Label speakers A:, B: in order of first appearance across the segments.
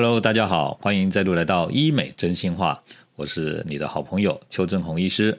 A: Hello，大家好，欢迎再度来到医美真心话，我是你的好朋友邱正红医师。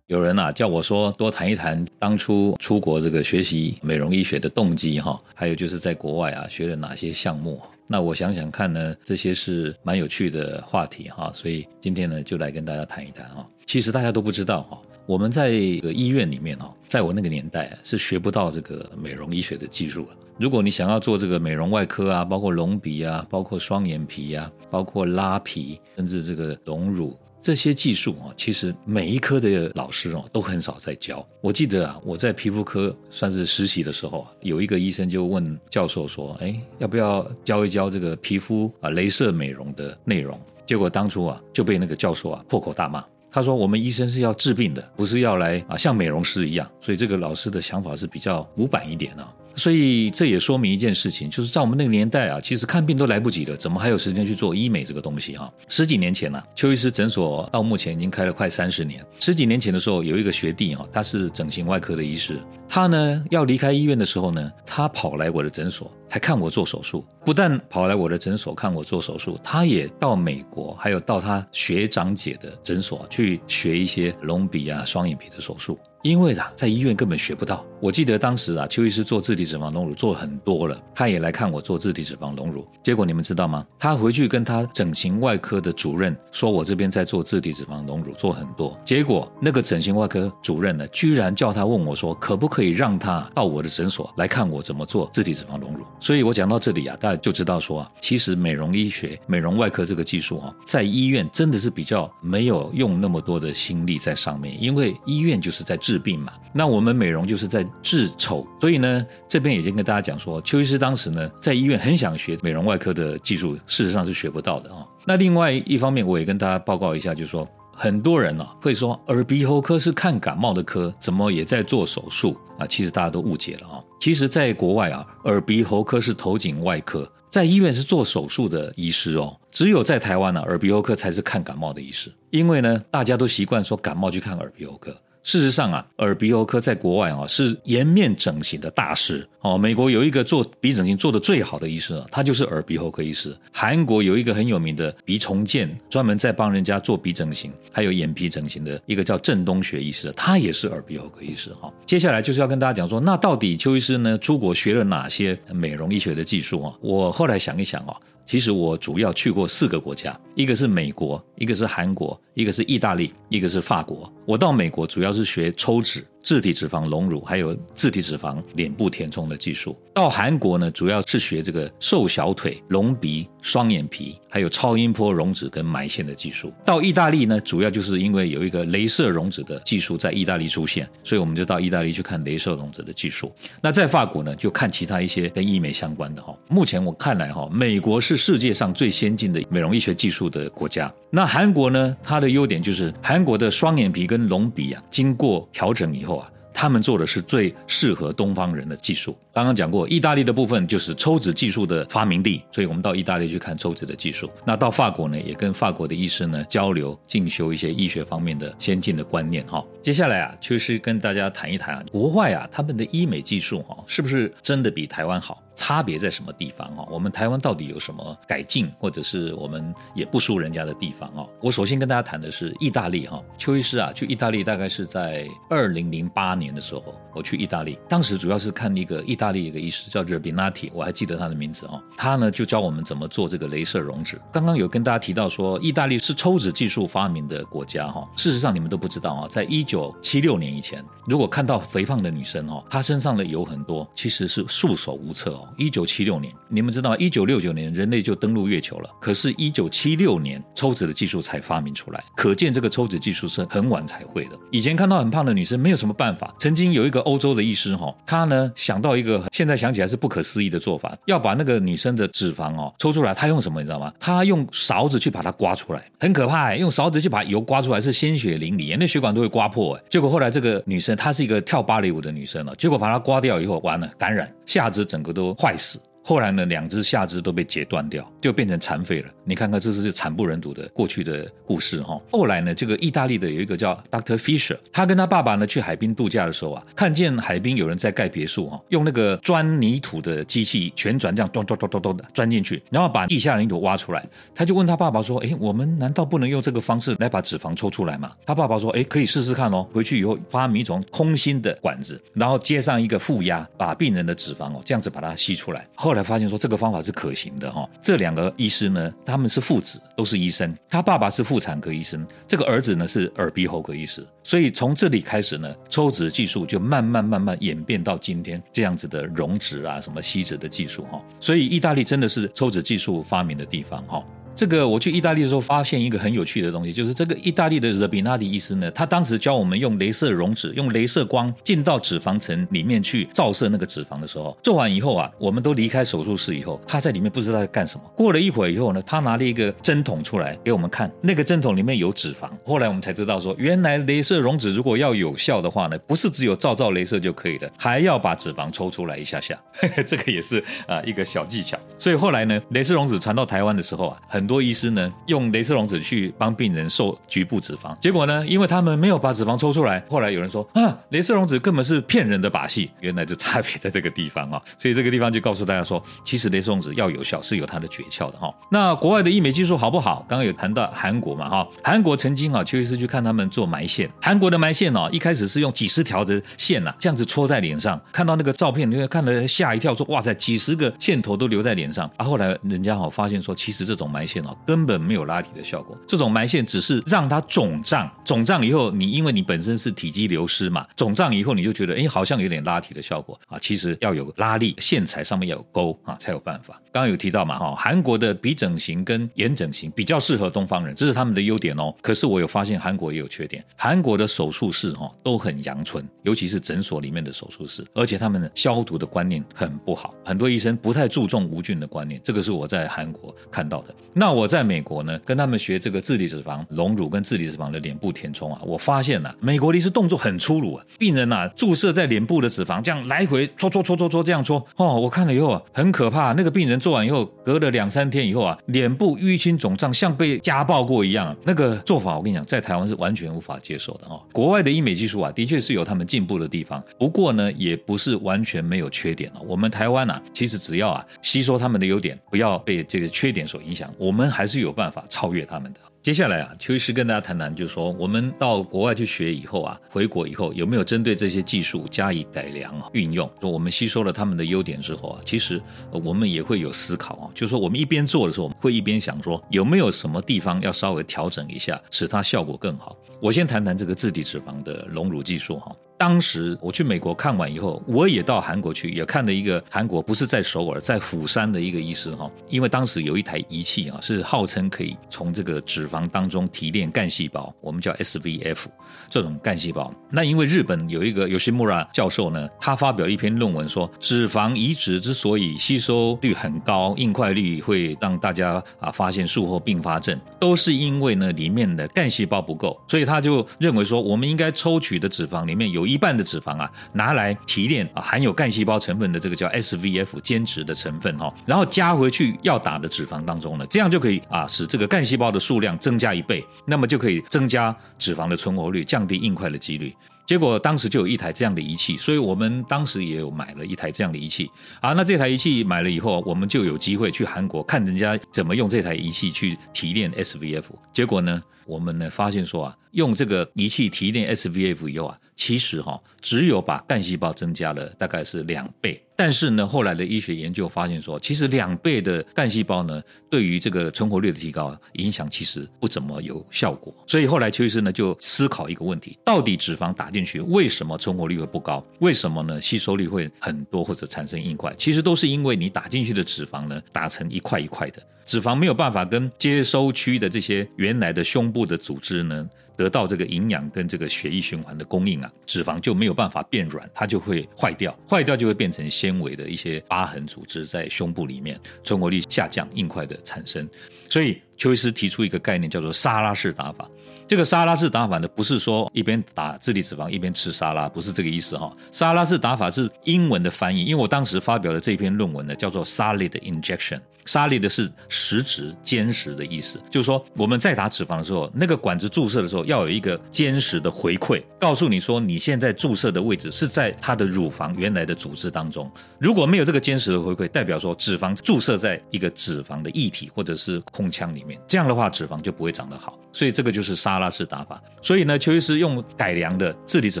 A: 有人啊叫我说多谈一谈当初出国这个学习美容医学的动机哈，还有就是在国外啊学了哪些项目。那我想想看呢，这些是蛮有趣的话题哈，所以今天呢就来跟大家谈一谈哈。其实大家都不知道哈，我们在医院里面哦，在我那个年代是学不到这个美容医学的技术如果你想要做这个美容外科啊，包括隆鼻啊，包括双眼皮啊，包括拉皮，甚至这个隆乳。这些技术啊，其实每一科的老师哦都很少在教。我记得啊，我在皮肤科算是实习的时候啊，有一个医生就问教授说：“哎，要不要教一教这个皮肤啊，镭射美容的内容？”结果当初啊就被那个教授啊破口大骂。他说：“我们医生是要治病的，不是要来啊像美容师一样。”所以这个老师的想法是比较古板一点啊。所以这也说明一件事情，就是在我们那个年代啊，其实看病都来不及了，怎么还有时间去做医美这个东西哈？十几年前呢，邱医师诊所到目前已经开了快三十年。十几年前的时候，有一个学弟哈，他是整形外科的医师，他呢要离开医院的时候呢，他跑来我的诊所，才看我做手术。不但跑来我的诊所看我做手术，他也到美国，还有到他学长姐的诊所去学一些隆鼻啊、双眼皮的手术。因为啊，在医院根本学不到。我记得当时啊，邱医师做自体脂肪隆乳做很多了，他也来看我做自体脂肪隆乳。结果你们知道吗？他回去跟他整形外科的主任说，我这边在做自体脂肪隆乳做很多。结果那个整形外科主任呢，居然叫他问我说，可不可以让他到我的诊所来看我怎么做自体脂肪隆乳？所以我讲到这里啊，大家就知道说啊，其实美容医学、美容外科这个技术啊，在医院真的是比较没有用那么多的心力在上面，因为医院就是在。治治病嘛，那我们美容就是在治丑，所以呢，这边已经跟大家讲说，邱医师当时呢在医院很想学美容外科的技术，事实上是学不到的啊。那另外一方面，我也跟大家报告一下，就是说很多人呢会说耳鼻喉科是看感冒的科，怎么也在做手术啊？其实大家都误解了啊。其实，在国外啊，耳鼻喉科是头颈外科，在医院是做手术的医师哦。只有在台湾呢，耳鼻喉科才是看感冒的医师，因为呢，大家都习惯说感冒去看耳鼻喉科。事实上啊，耳鼻喉科在国外啊是颜面整形的大师哦。美国有一个做鼻整形做的最好的医师啊，他就是耳鼻喉科医师。韩国有一个很有名的鼻重建，专门在帮人家做鼻整形，还有眼皮整形的一个叫郑东学医师，他也是耳鼻喉科医师哈。接下来就是要跟大家讲说，那到底邱医师呢出国学了哪些美容医学的技术啊？我后来想一想啊。其实我主要去过四个国家，一个是美国，一个是韩国，一个是意大利，一个是法国。我到美国主要是学抽脂。自体脂肪隆乳，还有自体脂肪脸部填充的技术。到韩国呢，主要是学这个瘦小腿、隆鼻、双眼皮，还有超音波溶脂跟埋线的技术。到意大利呢，主要就是因为有一个镭射溶脂的技术在意大利出现，所以我们就到意大利去看镭射溶脂的技术。那在法国呢，就看其他一些跟医美相关的哈。目前我看来哈，美国是世界上最先进的美容医学技术的国家。那韩国呢，它的优点就是韩国的双眼皮跟隆鼻啊，经过调整以后。他们做的是最适合东方人的技术。刚刚讲过，意大利的部分就是抽脂技术的发明地，所以我们到意大利去看抽脂的技术。那到法国呢，也跟法国的医师呢交流进修一些医学方面的先进的观念哈。接下来啊，就是跟大家谈一谈啊，国外啊他们的医美技术哈，是不是真的比台湾好？差别在什么地方啊？我们台湾到底有什么改进，或者是我们也不输人家的地方啊？我首先跟大家谈的是意大利哈。邱医师啊，去意大利大概是在二零零八年的时候，我去意大利，当时主要是看一个意大利一个医师叫 Rebinati，我还记得他的名字哦。他呢就教我们怎么做这个镭射溶脂。刚刚有跟大家提到说，意大利是抽脂技术发明的国家哈。事实上你们都不知道啊，在一九七六年以前，如果看到肥胖的女生哦，她身上的油很多，其实是束手无策哦。一九七六年，你们知道，一九六九年人类就登陆月球了。可是，一九七六年抽脂的技术才发明出来，可见这个抽脂技术是很晚才会的。以前看到很胖的女生，没有什么办法。曾经有一个欧洲的医师哈，他呢想到一个现在想起来是不可思议的做法，要把那个女生的脂肪哦抽出来。他用什么你知道吗？他用勺子去把它刮出来，很可怕。用勺子去把油刮出来是鲜血淋漓，那血管都会刮破。哎，结果后来这个女生她是一个跳芭蕾舞的女生了，结果把她刮掉以后，完了感染，下肢整个都坏死。后来呢，两只下肢都被截断掉，就变成残废了。你看看，这是惨不忍睹的过去的故事哈。后来呢，这个意大利的有一个叫 Doctor Fisher，他跟他爸爸呢去海滨度假的时候啊，看见海滨有人在盖别墅哈，用那个钻泥土的机器旋转这样咚咚咚咚咚的钻进去，然后把地下泥土挖出来。他就问他爸爸说：“哎，我们难道不能用这个方式来把脂肪抽出来吗？”他爸爸说：“哎，可以试试看哦。回去以后发明一种空心的管子，然后接上一个负压，把病人的脂肪哦这样子把它吸出来。后后来发现说这个方法是可行的哈。这两个医师呢，他们是父子，都是医生。他爸爸是妇产科医生，这个儿子呢是耳鼻喉科医师。所以从这里开始呢，抽脂技术就慢慢慢慢演变到今天这样子的溶脂啊，什么吸脂的技术哈。所以意大利真的是抽脂技术发明的地方哈。这个我去意大利的时候，发现一个很有趣的东西，就是这个意大利的热比纳迪医师呢，他当时教我们用镭射溶脂，用镭射光进到脂肪层里面去照射那个脂肪的时候，做完以后啊，我们都离开手术室以后，他在里面不知道在干什么。过了一会儿以后呢，他拿了一个针筒出来给我们看，那个针筒里面有脂肪。后来我们才知道说，原来镭射溶脂如果要有效的话呢，不是只有照照镭射就可以了，还要把脂肪抽出来一下下。这个也是啊一个小技巧。所以后来呢，镭射溶脂传到台湾的时候啊，很多医师呢。用镭射溶脂去帮病人瘦局部脂肪，结果呢，因为他们没有把脂肪抽出来，后来有人说啊，镭射溶脂根本是骗人的把戏，原来就差别在这个地方啊，所以这个地方就告诉大家说，其实镭射溶脂要有效是有它的诀窍的哈。那国外的医美技术好不好？刚刚有谈到韩国嘛哈，韩国曾经啊，邱医师去看他们做埋线，韩国的埋线哦，一开始是用几十条的线呐，这样子戳在脸上，看到那个照片，你会看了吓一跳，说哇塞，几十个线头都留在脸上啊。后来人家哦发现说，其实这种埋线哦根本。没有拉提的效果，这种埋线只是让它肿胀，肿胀以后，你因为你本身是体积流失嘛，肿胀以后你就觉得，哎，好像有点拉提的效果啊，其实要有拉力，线材上面要有钩啊，才有办法。刚刚有提到嘛，哈，韩国的鼻整形跟眼整形比较适合东方人，这是他们的优点哦。可是我有发现韩国也有缺点，韩国的手术室哈都很阳春，尤其是诊所里面的手术室，而且他们消毒的观念很不好，很多医生不太注重无菌的观念，这个是我在韩国看到的。那我在美国。呢，跟他们学这个自体脂肪隆乳跟自体脂肪的脸部填充啊，我发现呐，美国的医师动作很粗鲁啊，病人呐注射在脸部的脂肪，这样来回搓搓搓搓搓这样搓哦，我看了以后啊，很可怕。那个病人做完以后，隔了两三天以后啊，脸部淤青肿胀，像被家暴过一样。那个做法我跟你讲，在台湾是完全无法接受的哦。国外的医美技术啊，的确是有他们进步的地方，不过呢，也不是完全没有缺点哦。我们台湾呐，其实只要啊吸收他们的优点，不要被这个缺点所影响，我我们还是有办法超越他们的。接下来啊，邱医师跟大家谈谈，就是说我们到国外去学以后啊，回国以后有没有针对这些技术加以改良运用？说我们吸收了他们的优点之后啊，其实我们也会有思考啊，就是说我们一边做的时候，会一边想说有没有什么地方要稍微调整一下，使它效果更好。我先谈谈这个自体脂肪的隆乳技术哈。当时我去美国看完以后，我也到韩国去，也看了一个韩国不是在首尔，在釜山的一个医师哈。因为当时有一台仪器啊，是号称可以从这个脂肪当中提炼干细胞，我们叫 SVF 这种干细胞。那因为日本有一个有西木拉教授呢，他发表一篇论文说，脂肪移植之所以吸收率很高，硬块率会让大家啊发现术后并发症，都是因为呢里面的干细胞不够。所以他就认为说，我们应该抽取的脂肪里面有。一半的脂肪啊，拿来提炼啊含有干细胞成分的这个叫 SVF 坚脂的成分哈，然后加回去要打的脂肪当中呢，这样就可以啊使这个干细胞的数量增加一倍，那么就可以增加脂肪的存活率，降低硬块的几率。结果当时就有一台这样的仪器，所以我们当时也有买了一台这样的仪器啊。那这台仪器买了以后，我们就有机会去韩国看人家怎么用这台仪器去提炼 SVF。结果呢，我们呢发现说啊，用这个仪器提炼 SVF 以后啊。其实哈，只有把干细胞增加了大概是两倍，但是呢，后来的医学研究发现说，其实两倍的干细胞呢，对于这个存活率的提高影响其实不怎么有效果。所以后来邱医生呢就思考一个问题：到底脂肪打进去为什么存活率会不高？为什么呢？吸收率会很多或者产生硬块？其实都是因为你打进去的脂肪呢打成一块一块的，脂肪没有办法跟接收区的这些原来的胸部的组织呢。得到这个营养跟这个血液循环的供应啊，脂肪就没有办法变软，它就会坏掉，坏掉就会变成纤维的一些疤痕组织在胸部里面，存活率下降，硬块的产生，所以。邱医师提出一个概念，叫做沙拉式打法。这个沙拉式打法呢，不是说一边打自体脂肪一边吃沙拉，不是这个意思哈。沙拉式打法是英文的翻译，因为我当时发表的这篇论文呢，叫做 solid injection。solid 是实质、坚实的意思，就是说我们在打脂肪的时候，那个管子注射的时候要有一个坚实的回馈，告诉你说你现在注射的位置是在它的乳房原来的组织当中。如果没有这个坚实的回馈，代表说脂肪注射在一个脂肪的液体或者是空腔里面，这样的话脂肪就不会长得好。所以这个就是沙拉式打法。所以呢，邱医师用改良的自体脂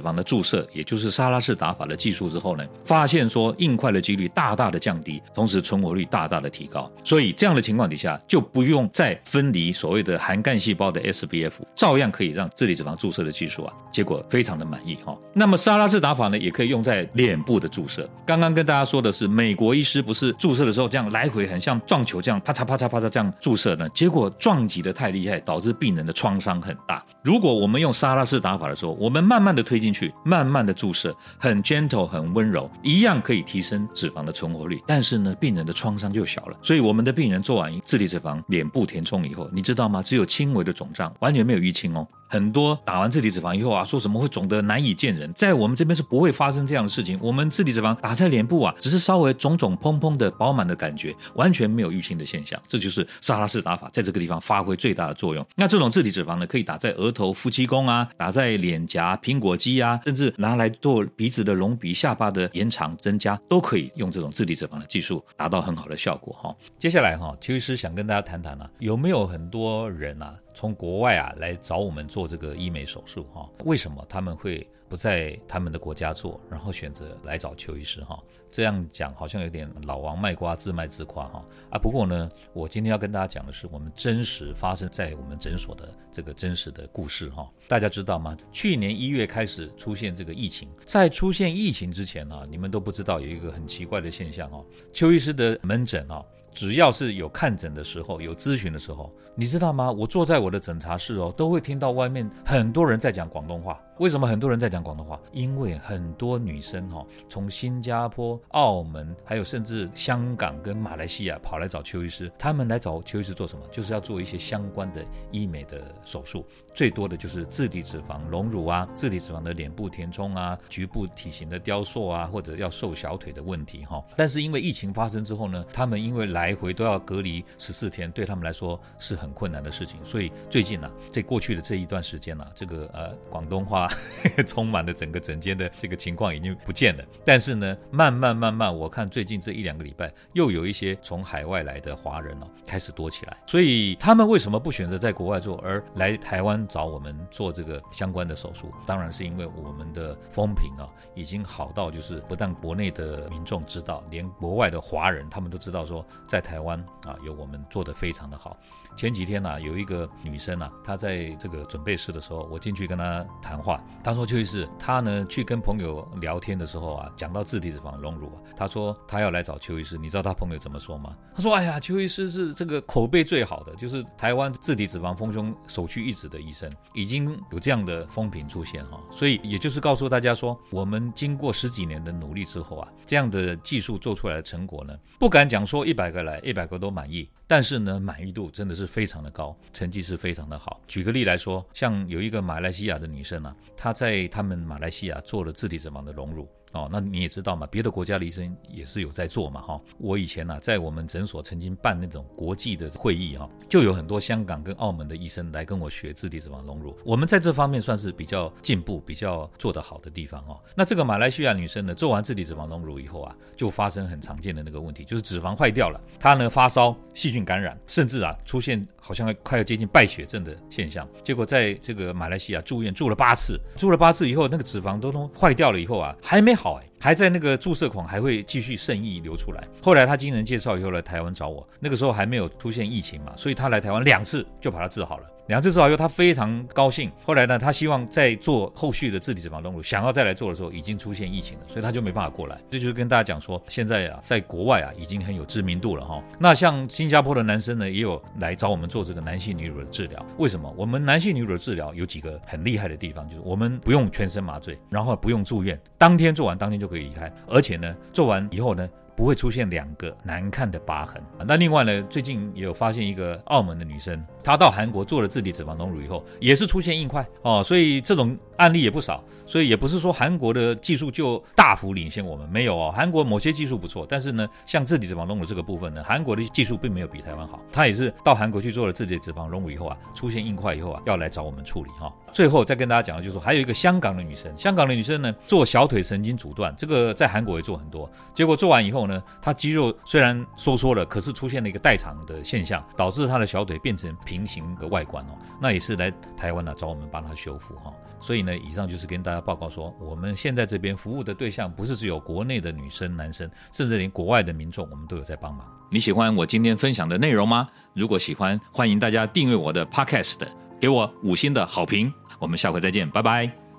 A: 肪的注射，也就是沙拉式打法的技术之后呢，发现说硬块的几率大大的降低，同时存活率大大的提高。所以这样的情况底下，就不用再分离所谓的含干细胞的 SBF，照样可以让自体脂肪注射的技术啊，结果非常的满意哈。那么沙拉式打法呢，也可以用在脸部的注射。刚刚跟大家说的是，美国医师不是注射的时候这样来回很像撞球这样啪嚓啪嚓啪嚓这样注射呢，结果撞击的太厉害，导致病人的创伤很大。如果我们用沙拉式打法的时候，我们慢慢的推进去，慢慢的注射，很 gentle，很温柔，一样可以提升脂肪的存活率。但是呢，病人的创伤就小了。所以我们的病人做完自体脂肪脸部填充以后，你知道吗？只有轻微的肿胀，完全没有淤青哦。很多打完自体脂肪以后啊，说什么会肿得难以见人，在我们这边是不会发生这样的事情。我们自体脂肪打在脸部啊，只是稍微肿肿砰砰的饱满的感觉，完全没有淤青的现象。这就是沙拉式打法在这个地方发挥最大的作用。那这种自体脂肪呢，可以打在额头、夫妻宫啊，打在脸颊、苹果肌啊，甚至拿来做鼻子的隆鼻、下巴的延长增加，都可以用这种自体脂肪的技术达到很好的效果哈。接下来哈，邱医师想跟大家谈谈呢，有没有很多人啊？从国外啊来找我们做这个医美手术哈，为什么他们会不在他们的国家做，然后选择来找邱医师哈？这样讲好像有点老王卖瓜自卖自夸哈啊！不过呢，我今天要跟大家讲的是我们真实发生在我们诊所的这个真实的故事哈。大家知道吗？去年一月开始出现这个疫情，在出现疫情之前呢，你们都不知道有一个很奇怪的现象哈，邱医师的门诊啊。只要是有看诊的时候，有咨询的时候，你知道吗？我坐在我的诊查室哦，都会听到外面很多人在讲广东话。为什么很多人在讲广东话？因为很多女生哈，从新加坡、澳门，还有甚至香港跟马来西亚跑来找邱医师。他们来找邱医师做什么？就是要做一些相关的医美的手术。最多的就是自体脂肪隆乳啊，自体脂肪的脸部填充啊，局部体型的雕塑啊，或者要瘦小腿的问题哈。但是因为疫情发生之后呢，他们因为来回都要隔离十四天，对他们来说是很困难的事情。所以最近呢，在过去的这一段时间呢，这个呃广东话。充满了整个整间的这个情况已经不见了，但是呢，慢慢慢慢，我看最近这一两个礼拜，又有一些从海外来的华人哦开始多起来。所以他们为什么不选择在国外做，而来台湾找我们做这个相关的手术？当然是因为我们的风评啊已经好到，就是不但国内的民众知道，连国外的华人他们都知道说，在台湾啊有我们做的非常的好。前几天呢，有一个女生啊，她在这个准备室的时候，我进去跟她谈话。他说：“邱医师，他呢去跟朋友聊天的时候啊，讲到自体脂肪隆乳啊，他说他要来找邱医师。你知道他朋友怎么说吗？他说：‘哎呀，邱医师是这个口碑最好的，就是台湾自体脂肪丰胸首屈一指的医生，已经有这样的风评出现哈。所以也就是告诉大家说，我们经过十几年的努力之后啊，这样的技术做出来的成果呢，不敢讲说一百个来一百个都满意。”但是呢，满意度真的是非常的高，成绩是非常的好。举个例来说，像有一个马来西亚的女生啊，她在他们马来西亚做了自体脂肪的隆乳。哦，那你也知道嘛，别的国家的医生也是有在做嘛，哈。我以前呢，在我们诊所曾经办那种国际的会议，哈，就有很多香港跟澳门的医生来跟我学自体脂肪隆乳。我们在这方面算是比较进步、比较做得好的地方，哦。那这个马来西亚女生呢，做完自体脂肪隆乳以后啊，就发生很常见的那个问题，就是脂肪坏掉了，她呢发烧、细菌感染，甚至啊出现好像快要接近败血症的现象。结果在这个马来西亚住院住了八次，住了八次以后，那个脂肪都都坏掉了以后啊，还没。好哎，还在那个注射孔还会继续渗溢流出来。后来他经人介绍以后来台湾找我，那个时候还没有出现疫情嘛，所以他来台湾两次就把它治好了。两次治好以后，他非常高兴。后来呢，他希望再做后续的自体脂肪隆乳，想要再来做的时候，已经出现疫情了，所以他就没办法过来。这就是跟大家讲说，现在啊，在国外啊，已经很有知名度了哈。那像新加坡的男生呢，也有来找我们做这个男性女乳的治疗。为什么？我们男性女乳的治疗有几个很厉害的地方，就是我们不用全身麻醉，然后不用住院，当天做完当天就可以离开，而且呢，做完以后呢。不会出现两个难看的疤痕。那另外呢，最近也有发现一个澳门的女生，她到韩国做了自体脂肪隆乳以后，也是出现硬块哦，所以这种案例也不少。所以也不是说韩国的技术就大幅领先我们，没有哦。韩国某些技术不错，但是呢，像自体脂肪隆乳这个部分呢，韩国的技术并没有比台湾好。他也是到韩国去做了自体脂肪隆乳以后啊，出现硬块以后啊，要来找我们处理哈。最后再跟大家讲的就是说，还有一个香港的女生，香港的女生呢做小腿神经阻断，这个在韩国也做很多，结果做完以后呢，她肌肉虽然收缩了，可是出现了一个代偿的现象，导致她的小腿变成平行的外观哦，那也是来台湾呢找我们帮她修复哈。所以呢呢，以上就是跟大家报告说，我们现在这边服务的对象不是只有国内的女生、男生，甚至连国外的民众，我们都有在帮忙。你喜欢我今天分享的内容吗？如果喜欢，欢迎大家订阅我的 Podcast，给我五星的好评。我们下回再见，拜拜。